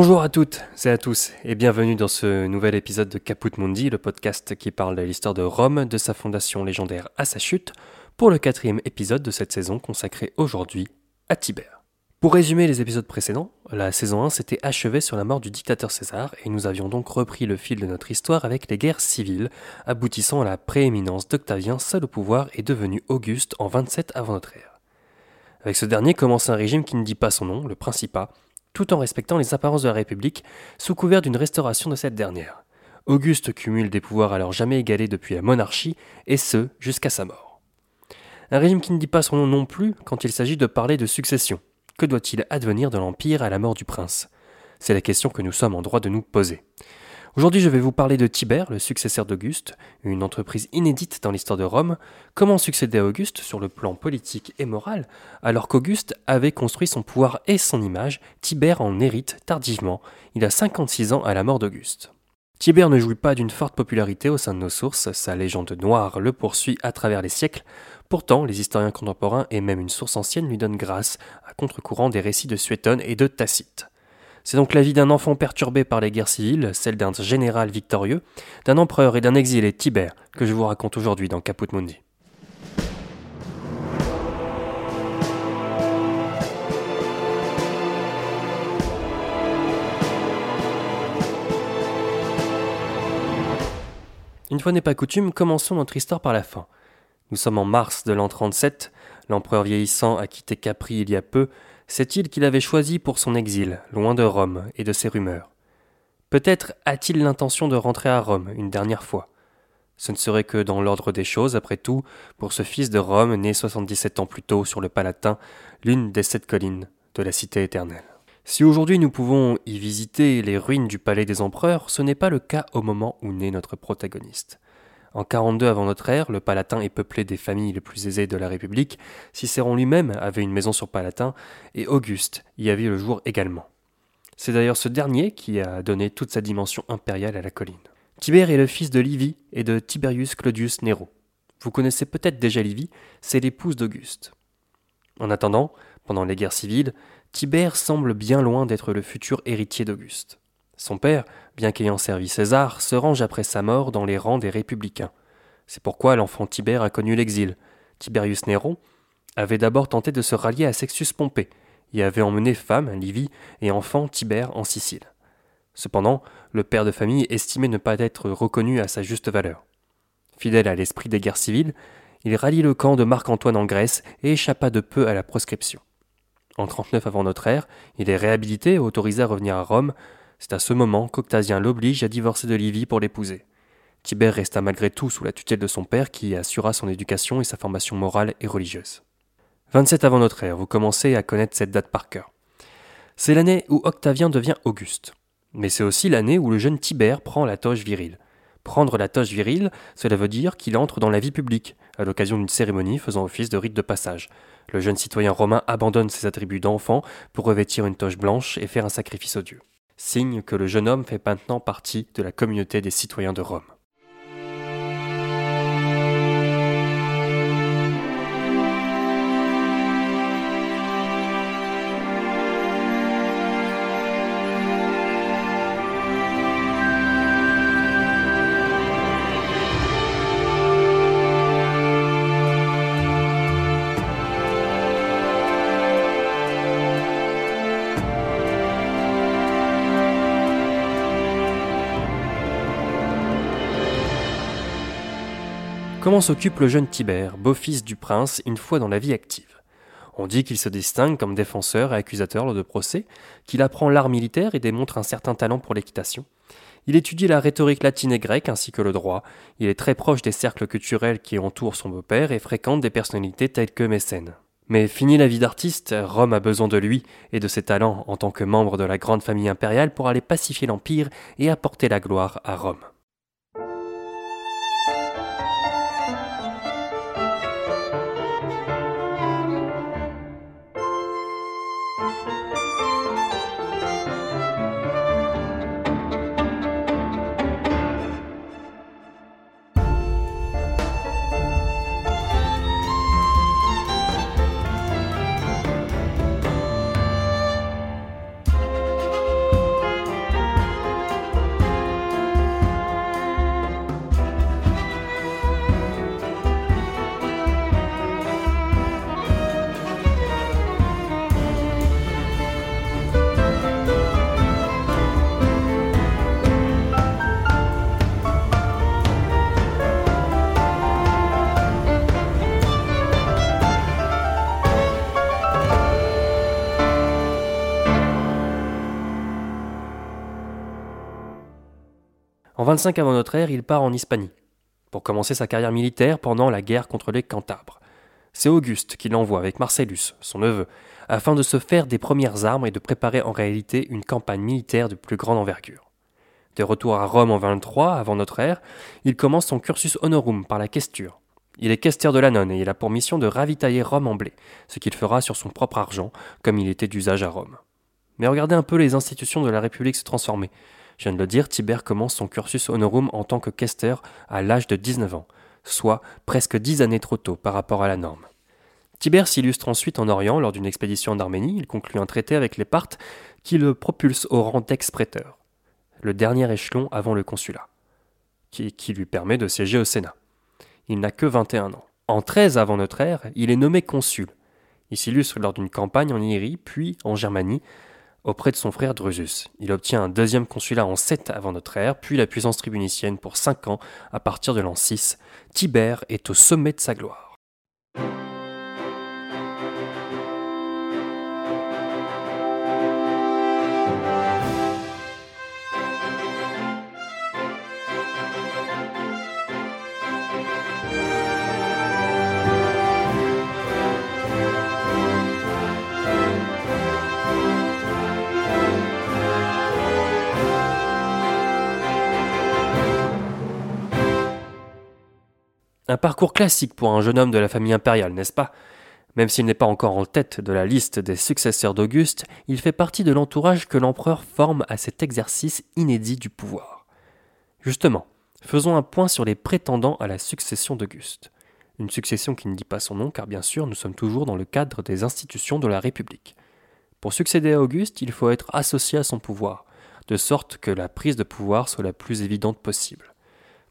Bonjour à toutes et à tous et bienvenue dans ce nouvel épisode de Caput Mundi, le podcast qui parle de l'histoire de Rome, de sa fondation légendaire à sa chute, pour le quatrième épisode de cette saison consacrée aujourd'hui à Tibère. Pour résumer les épisodes précédents, la saison 1 s'était achevée sur la mort du dictateur César et nous avions donc repris le fil de notre histoire avec les guerres civiles, aboutissant à la prééminence d'Octavien seul au pouvoir et devenu Auguste en 27 avant notre ère. Avec ce dernier commence un régime qui ne dit pas son nom, le Principat, tout en respectant les apparences de la République, sous couvert d'une restauration de cette dernière. Auguste cumule des pouvoirs alors jamais égalés depuis la monarchie, et ce, jusqu'à sa mort. Un régime qui ne dit pas son nom non plus quand il s'agit de parler de succession. Que doit-il advenir de l'Empire à la mort du prince? C'est la question que nous sommes en droit de nous poser. Aujourd'hui, je vais vous parler de Tibère, le successeur d'Auguste, une entreprise inédite dans l'histoire de Rome. Comment succéder à Auguste sur le plan politique et moral, alors qu'Auguste avait construit son pouvoir et son image, Tibère en hérite tardivement. Il a 56 ans à la mort d'Auguste. Tibère ne jouit pas d'une forte popularité au sein de nos sources, sa légende noire le poursuit à travers les siècles. Pourtant, les historiens contemporains et même une source ancienne lui donnent grâce, à contre-courant des récits de Suétone et de Tacite. C'est donc la vie d'un enfant perturbé par les guerres civiles, celle d'un général victorieux, d'un empereur et d'un exilé Tibère que je vous raconte aujourd'hui dans Caput Mundi. Une fois n'est pas coutume, commençons notre histoire par la fin. Nous sommes en mars de l'an 37, l'empereur vieillissant a quitté Capri il y a peu, cette île qu'il avait choisie pour son exil, loin de Rome et de ses rumeurs. Peut-être a-t-il l'intention de rentrer à Rome une dernière fois. Ce ne serait que dans l'ordre des choses, après tout, pour ce fils de Rome, né 77 ans plus tôt sur le Palatin, l'une des sept collines de la cité éternelle. Si aujourd'hui nous pouvons y visiter les ruines du palais des empereurs, ce n'est pas le cas au moment où naît notre protagoniste. En 42 avant notre ère, le Palatin est peuplé des familles les plus aisées de la République. Cicéron lui-même avait une maison sur Palatin et Auguste y avait le jour également. C'est d'ailleurs ce dernier qui a donné toute sa dimension impériale à la colline. Tibère est le fils de Livie et de Tiberius Claudius Nero. Vous connaissez peut-être déjà Livie, c'est l'épouse d'Auguste. En attendant, pendant les guerres civiles, Tibère semble bien loin d'être le futur héritier d'Auguste. Son père, bien qu'ayant servi César, se range après sa mort dans les rangs des républicains. C'est pourquoi l'enfant Tibère a connu l'exil. Tiberius Néron avait d'abord tenté de se rallier à Sextus Pompée, et avait emmené femme, Livie, et enfant Tibère en Sicile. Cependant, le père de famille estimait ne pas être reconnu à sa juste valeur. Fidèle à l'esprit des guerres civiles, il rallie le camp de Marc-Antoine en Grèce et échappa de peu à la proscription. En 39 avant notre ère, il est réhabilité et autorisé à revenir à Rome, c'est à ce moment qu'Octasien l'oblige à divorcer de Livie pour l'épouser. Tibère resta malgré tout sous la tutelle de son père qui assura son éducation et sa formation morale et religieuse. 27 avant notre ère, vous commencez à connaître cette date par cœur. C'est l'année où Octavien devient Auguste. Mais c'est aussi l'année où le jeune Tibère prend la toge virile. Prendre la toge virile, cela veut dire qu'il entre dans la vie publique, à l'occasion d'une cérémonie faisant office de rite de passage. Le jeune citoyen romain abandonne ses attributs d'enfant pour revêtir une toge blanche et faire un sacrifice aux dieux signe que le jeune homme fait maintenant partie de la communauté des citoyens de Rome. Comment s'occupe le jeune Tibère, beau-fils du prince, une fois dans la vie active? On dit qu'il se distingue comme défenseur et accusateur lors de procès, qu'il apprend l'art militaire et démontre un certain talent pour l'équitation. Il étudie la rhétorique latine et grecque ainsi que le droit. Il est très proche des cercles culturels qui entourent son beau-père et fréquente des personnalités telles que Mécène. Mais fini la vie d'artiste, Rome a besoin de lui et de ses talents en tant que membre de la grande famille impériale pour aller pacifier l'Empire et apporter la gloire à Rome. 25 avant notre ère, il part en Hispanie pour commencer sa carrière militaire pendant la guerre contre les Cantabres. C'est Auguste qui l'envoie avec Marcellus, son neveu, afin de se faire des premières armes et de préparer en réalité une campagne militaire de plus grande envergure. De retour à Rome en 23 avant notre ère, il commence son cursus honorum par la questure. Il est questeur de la nonne et il a pour mission de ravitailler Rome en blé, ce qu'il fera sur son propre argent, comme il était d'usage à Rome. Mais regardez un peu les institutions de la République se transformer. Je viens de le dire, Tibère commence son cursus honorum en tant que questeur à l'âge de 19 ans, soit presque 10 années trop tôt par rapport à la norme. Tibère s'illustre ensuite en Orient lors d'une expédition en Arménie. Il conclut un traité avec les Parthes qui le propulse au rang d'ex-préteur, le dernier échelon avant le consulat, qui, lui permet de siéger au Sénat. Il n'a que 21 ans. En 13 avant notre ère, il est nommé consul. Il s'illustre lors d'une campagne en Irie, puis en Germanie, auprès de son frère Drusus. Il obtient un deuxième consulat en 7 avant notre ère, puis la puissance tribunicienne pour 5 ans à partir de l'an 6. Tibère est au sommet de sa gloire. Un parcours classique pour un jeune homme de la famille impériale, n'est-ce pas? Même s'il n'est pas encore en tête de la liste des successeurs d'Auguste, il fait partie de l'entourage que l'empereur forme à cet exercice inédit du pouvoir. Justement, faisons un point sur les prétendants à la succession d'Auguste. Une succession qui ne dit pas son nom car bien sûr nous sommes toujours dans le cadre des institutions de la République. Pour succéder à Auguste, il faut être associé à son pouvoir, de sorte que la prise de pouvoir soit la plus évidente possible.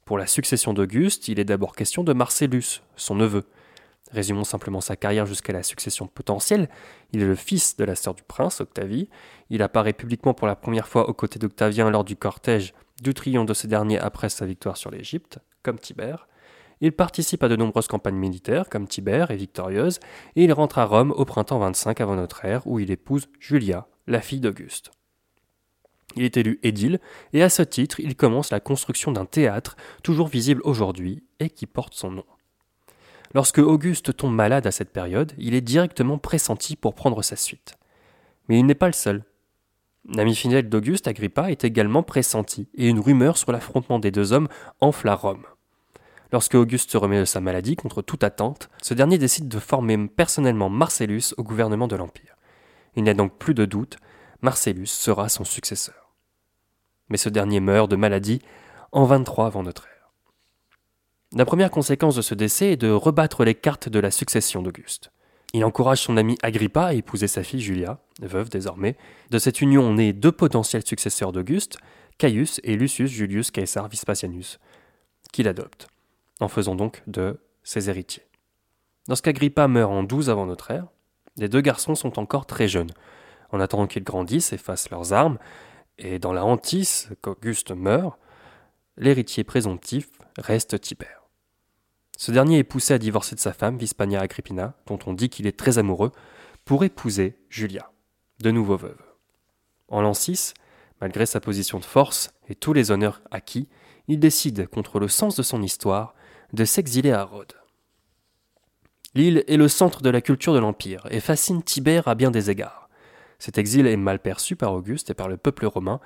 Pour la succession d'Auguste, il est d'abord question de Marcellus, son neveu. Résumons simplement sa carrière jusqu'à la succession potentielle. Il est le fils de la sœur du prince, Octavie. Il apparaît publiquement pour la première fois aux côtés d'Octavien lors du cortège du triomphe de ce dernier après sa victoire sur l'Égypte, comme Tibère. Il participe à de nombreuses campagnes militaires, comme Tibère, et victorieuse, et il rentre à Rome au printemps 25 avant notre ère, où il épouse Julia, la fille d'Auguste. Il est élu édile, et à ce titre, il commence la construction d'un théâtre, toujours visible aujourd'hui, et qui porte son nom. Lorsque Auguste tombe malade à cette période, il est directement pressenti pour prendre sa suite. Mais il n'est pas le seul. L'ami fidèle d'Auguste, Agrippa, est également pressenti, et une rumeur sur l'affrontement des deux hommes enfle à Rome. Lorsque Auguste se remet de sa maladie contre toute attente, ce dernier décide de former personnellement Marcellus au gouvernement de l'Empire. Il n'y a donc plus de doute, Marcellus sera son successeur mais ce dernier meurt de maladie en 23 avant notre ère. La première conséquence de ce décès est de rebattre les cartes de la succession d'Auguste. Il encourage son ami Agrippa à épouser sa fille Julia, veuve désormais. De cette union naît deux potentiels successeurs d'Auguste, Caius et Lucius Julius Caesar Vespasianus, qu'il adopte, en faisant donc de ses héritiers. Lorsqu'Agrippa meurt en 12 avant notre ère, les deux garçons sont encore très jeunes. En attendant qu'ils grandissent et fassent leurs armes, et dans la hantise qu'Auguste meurt, l'héritier présomptif reste Tibère. Ce dernier est poussé à divorcer de sa femme, Vispania Agrippina, dont on dit qu'il est très amoureux, pour épouser Julia, de nouveau veuve. En l'an 6, malgré sa position de force et tous les honneurs acquis, il décide, contre le sens de son histoire, de s'exiler à Rhodes. L'île est le centre de la culture de l'Empire et fascine Tibère à bien des égards. Cet exil est mal perçu par Auguste et par le peuple romain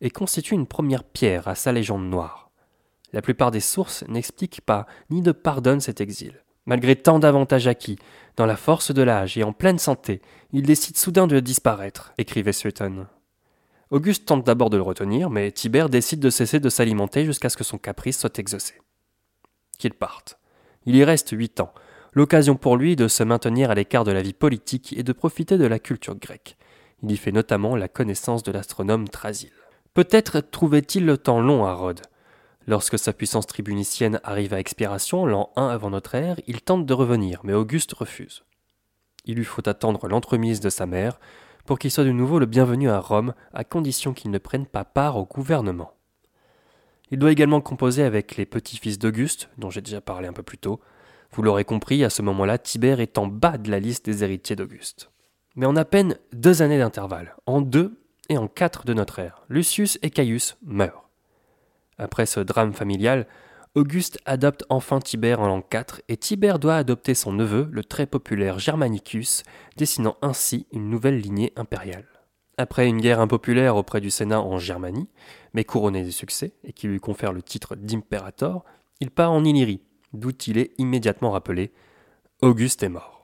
et constitue une première pierre à sa légende noire. La plupart des sources n'expliquent pas ni ne pardonnent cet exil. Malgré tant d'avantages acquis, dans la force de l'âge et en pleine santé, il décide soudain de disparaître, écrivait Sueton. Auguste tente d'abord de le retenir, mais Tibère décide de cesser de s'alimenter jusqu'à ce que son caprice soit exaucé. Qu'il parte. Il y reste huit ans, l'occasion pour lui de se maintenir à l'écart de la vie politique et de profiter de la culture grecque. Il y fait notamment la connaissance de l'astronome Trasile. Peut-être trouvait-il le temps long à Rhodes. Lorsque sa puissance tribunicienne arrive à expiration, l'an 1 avant notre ère, il tente de revenir, mais Auguste refuse. Il lui faut attendre l'entremise de sa mère pour qu'il soit de nouveau le bienvenu à Rome, à condition qu'il ne prenne pas part au gouvernement. Il doit également composer avec les petits-fils d'Auguste, dont j'ai déjà parlé un peu plus tôt. Vous l'aurez compris, à ce moment-là, Tibère est en bas de la liste des héritiers d'Auguste mais en à peine deux années d'intervalle, en deux et en quatre de notre ère, Lucius et Caius meurent. Après ce drame familial, Auguste adopte enfin Tibère en l'an 4 et Tibère doit adopter son neveu, le très populaire Germanicus, dessinant ainsi une nouvelle lignée impériale. Après une guerre impopulaire auprès du Sénat en Germanie, mais couronnée de succès et qui lui confère le titre d'impérator, il part en Illyrie, d'où il est immédiatement rappelé Auguste est mort.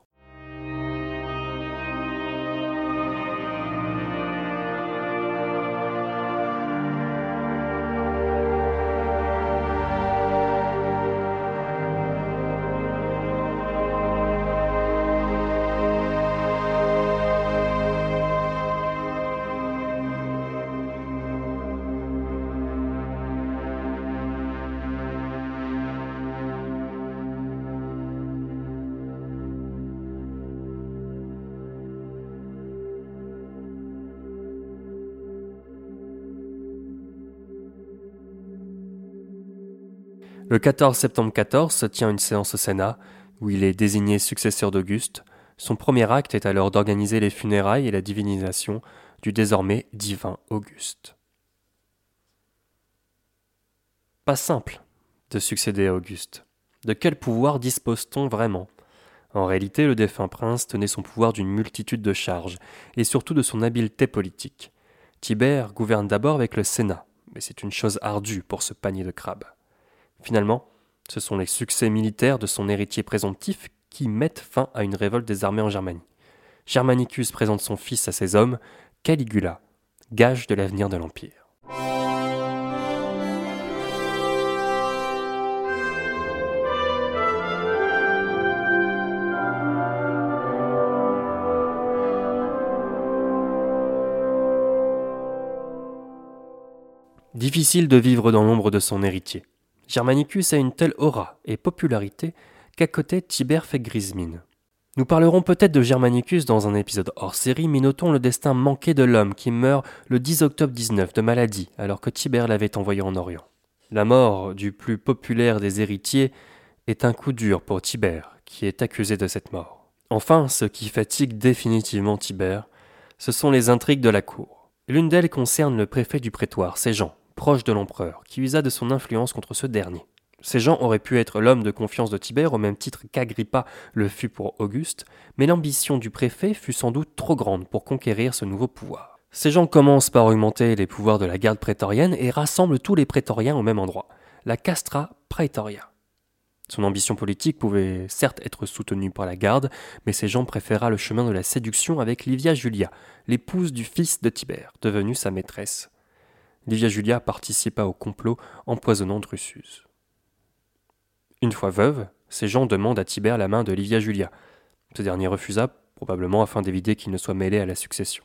Le 14 septembre 14 se tient une séance au Sénat où il est désigné successeur d'Auguste. Son premier acte est alors d'organiser les funérailles et la divinisation du désormais divin Auguste. Pas simple de succéder à Auguste. De quel pouvoir dispose-t-on vraiment? En réalité, le défunt prince tenait son pouvoir d'une multitude de charges, et surtout de son habileté politique. Tibère gouverne d'abord avec le Sénat, mais c'est une chose ardue pour ce panier de crabes. Finalement, ce sont les succès militaires de son héritier présomptif qui mettent fin à une révolte des armées en Germanie. Germanicus présente son fils à ses hommes, Caligula, gage de l'avenir de l'Empire. Difficile de vivre dans l'ombre de son héritier. Germanicus a une telle aura et popularité qu'à côté Tibère fait grise mine. Nous parlerons peut-être de Germanicus dans un épisode hors série, mais notons le destin manqué de l'homme qui meurt le 10 octobre 19 de maladie, alors que Tibère l'avait envoyé en Orient. La mort du plus populaire des héritiers est un coup dur pour Tibère, qui est accusé de cette mort. Enfin, ce qui fatigue définitivement Tibère, ce sont les intrigues de la cour. L'une d'elles concerne le préfet du prétoire, Jean proche de l'empereur, qui usa de son influence contre ce dernier. Ces gens auraient pu être l'homme de confiance de Tibère au même titre qu'Agrippa le fut pour Auguste, mais l'ambition du préfet fut sans doute trop grande pour conquérir ce nouveau pouvoir. Ces gens commencent par augmenter les pouvoirs de la garde prétorienne et rassemblent tous les prétoriens au même endroit, la Castra Praetoria. Son ambition politique pouvait certes être soutenue par la garde, mais ces gens préféra le chemin de la séduction avec Livia Julia, l'épouse du fils de Tibère, devenue sa maîtresse. Livia Julia participa au complot empoisonnant Drusus. Une fois veuve, ces gens demandent à Tibère la main de Livia Julia. Ce dernier refusa, probablement afin d'éviter qu'il ne soit mêlé à la succession.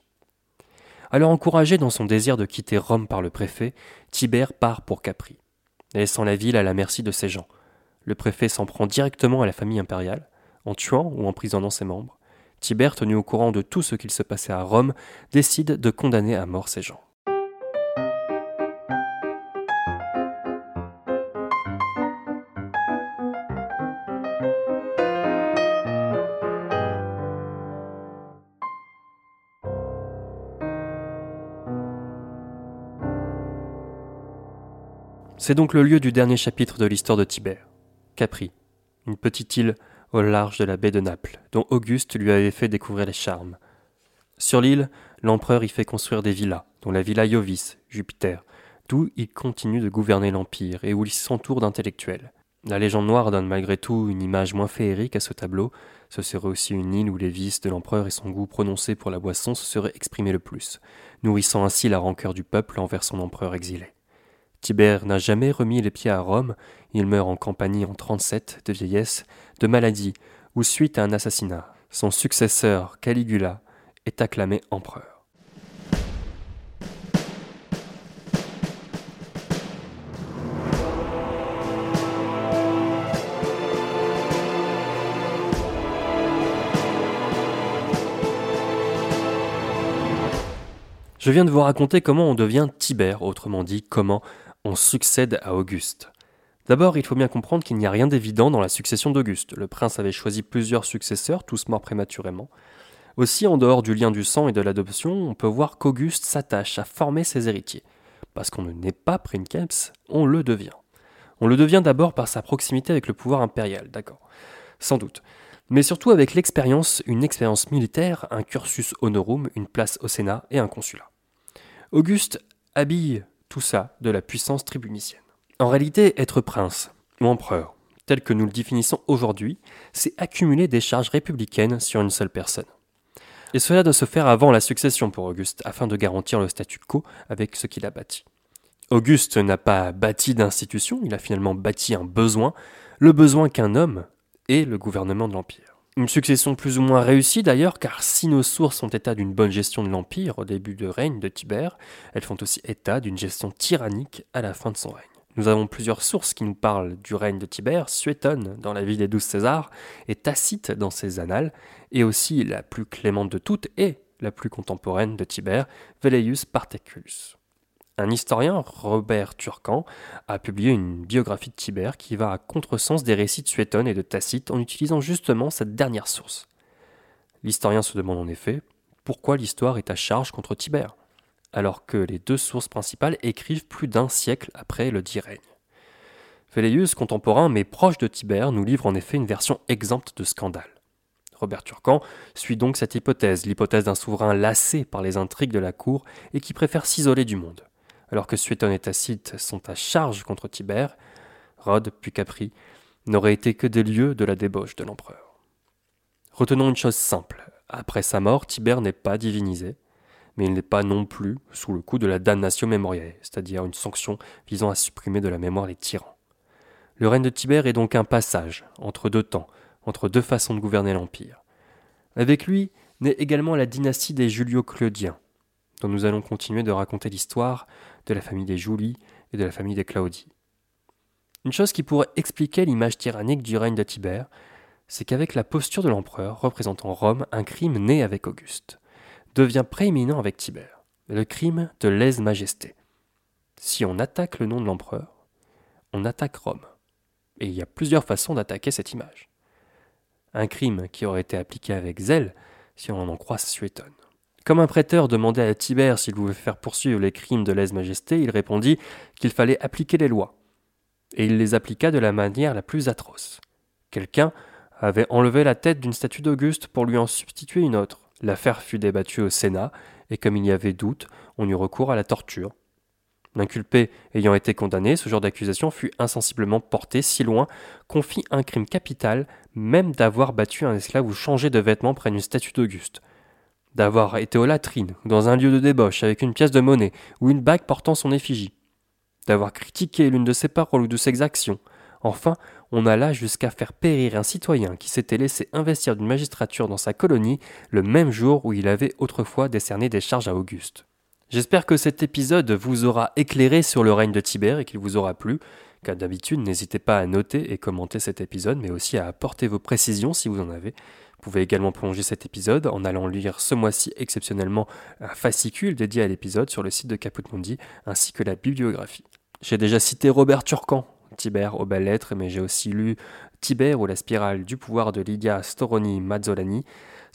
Alors encouragé dans son désir de quitter Rome par le préfet, Tibère part pour Capri, laissant la ville à la merci de ses gens. Le préfet s'en prend directement à la famille impériale, en tuant ou emprisonnant ses membres. Tibère, tenu au courant de tout ce qu'il se passait à Rome, décide de condamner à mort ces gens. C'est donc le lieu du dernier chapitre de l'histoire de Tibère. Capri, une petite île au large de la baie de Naples, dont Auguste lui avait fait découvrir les charmes. Sur l'île, l'empereur y fait construire des villas, dont la villa Iovis, Jupiter, d'où il continue de gouverner l'Empire et où il s'entoure d'intellectuels. La légende noire donne malgré tout une image moins féerique à ce tableau. Ce serait aussi une île où les vices de l'empereur et son goût prononcé pour la boisson se seraient exprimés le plus, nourrissant ainsi la rancœur du peuple envers son empereur exilé. Tibère n'a jamais remis les pieds à Rome, il meurt en campagne en 37 de vieillesse, de maladie ou suite à un assassinat. Son successeur, Caligula, est acclamé empereur. Je viens de vous raconter comment on devient Tibère, autrement dit comment on succède à Auguste. D'abord, il faut bien comprendre qu'il n'y a rien d'évident dans la succession d'Auguste. Le prince avait choisi plusieurs successeurs, tous morts prématurément. Aussi, en dehors du lien du sang et de l'adoption, on peut voir qu'Auguste s'attache à former ses héritiers. parce qu'on ne naît pas princeps, on le devient. On le devient d'abord par sa proximité avec le pouvoir impérial, d'accord Sans doute. Mais surtout avec l'expérience, une expérience militaire, un cursus honorum, une place au Sénat et un consulat. Auguste habille tout ça de la puissance tribunicienne. En réalité, être prince ou empereur, tel que nous le définissons aujourd'hui, c'est accumuler des charges républicaines sur une seule personne. Et cela doit se faire avant la succession pour Auguste, afin de garantir le statu quo avec ce qu'il a bâti. Auguste n'a pas bâti d'institution, il a finalement bâti un besoin, le besoin qu'un homme ait le gouvernement de l'Empire. Une succession plus ou moins réussie d'ailleurs, car si nos sources font état d'une bonne gestion de l'Empire au début de règne de Tibère, elles font aussi état d'une gestion tyrannique à la fin de son règne. Nous avons plusieurs sources qui nous parlent du règne de Tibère, Suétone dans la vie des douze Césars, et Tacite dans ses annales, et aussi la plus clémente de toutes et la plus contemporaine de Tibère, Velleius Parteculus. Un historien, Robert Turcan, a publié une biographie de Tibère qui va à contresens des récits de Suétone et de Tacite en utilisant justement cette dernière source. L'historien se demande en effet pourquoi l'histoire est à charge contre Tibère, alors que les deux sources principales écrivent plus d'un siècle après le dit règne. Velleius, contemporain mais proche de Tibère, nous livre en effet une version exempte de scandale. Robert Turcan suit donc cette hypothèse, l'hypothèse d'un souverain lassé par les intrigues de la cour et qui préfère s'isoler du monde alors que Suétone et Tacite sont à charge contre Tibère, Rhodes puis Capri n'auraient été que des lieux de la débauche de l'empereur. Retenons une chose simple. Après sa mort, Tibère n'est pas divinisé, mais il n'est pas non plus sous le coup de la damnation mémorielle, c'est-à-dire une sanction visant à supprimer de la mémoire les tyrans. Le règne de Tibère est donc un passage entre deux temps, entre deux façons de gouverner l'Empire. Avec lui naît également la dynastie des Julio-Claudiens, dont nous allons continuer de raconter l'histoire de la famille des Julie et de la famille des Claudie. Une chose qui pourrait expliquer l'image tyrannique du règne de Tibère, c'est qu'avec la posture de l'empereur représentant Rome, un crime né avec Auguste devient prééminent avec Tibère, le crime de lèse-majesté. Si on attaque le nom de l'empereur, on attaque Rome. Et il y a plusieurs façons d'attaquer cette image. Un crime qui aurait été appliqué avec zèle, si on en croit Suétone. Comme un prêteur demandait à Tibère s'il pouvait faire poursuivre les crimes de lèse-majesté, il répondit qu'il fallait appliquer les lois. Et il les appliqua de la manière la plus atroce. Quelqu'un avait enlevé la tête d'une statue d'Auguste pour lui en substituer une autre. L'affaire fut débattue au Sénat, et comme il y avait doute, on eut recours à la torture. L'inculpé ayant été condamné, ce genre d'accusation fut insensiblement porté si loin qu'on fit un crime capital, même d'avoir battu un esclave ou changé de vêtements près d'une statue d'Auguste d'avoir été aux latrines dans un lieu de débauche avec une pièce de monnaie ou une bague portant son effigie, d'avoir critiqué l'une de ses paroles ou de ses actions. Enfin, on alla jusqu'à faire périr un citoyen qui s'était laissé investir d'une magistrature dans sa colonie le même jour où il avait autrefois décerné des charges à Auguste. J'espère que cet épisode vous aura éclairé sur le règne de Tibère et qu'il vous aura plu. Car d'habitude, n'hésitez pas à noter et commenter cet épisode, mais aussi à apporter vos précisions si vous en avez. Vous pouvez également prolonger cet épisode en allant lire ce mois-ci exceptionnellement un fascicule dédié à l'épisode sur le site de Caput Mundi ainsi que la bibliographie. J'ai déjà cité Robert Turcan, Tibère aux belles lettres, mais j'ai aussi lu Tibère ou la spirale du pouvoir de Lydia Storoni Mazzolani,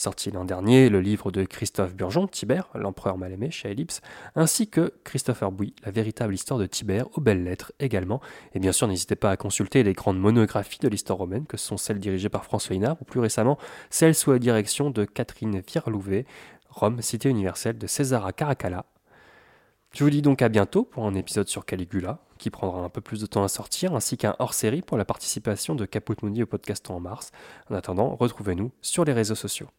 sorti l'an dernier, le livre de Christophe Burgeon, Tibère, l'empereur mal aimé chez Ellipse, ainsi que Christopher Bouy, la véritable histoire de Tibère aux belles lettres également. Et bien sûr, n'hésitez pas à consulter les grandes monographies de l'histoire romaine, que sont celles dirigées par François Hinard, ou plus récemment, celles sous la direction de Catherine Vierlouvet, Rome, cité universelle de César Caracalla. Je vous dis donc à bientôt pour un épisode sur Caligula, qui prendra un peu plus de temps à sortir, ainsi qu'un hors-série pour la participation de Caput Mundi au podcast en mars. En attendant, retrouvez-nous sur les réseaux sociaux.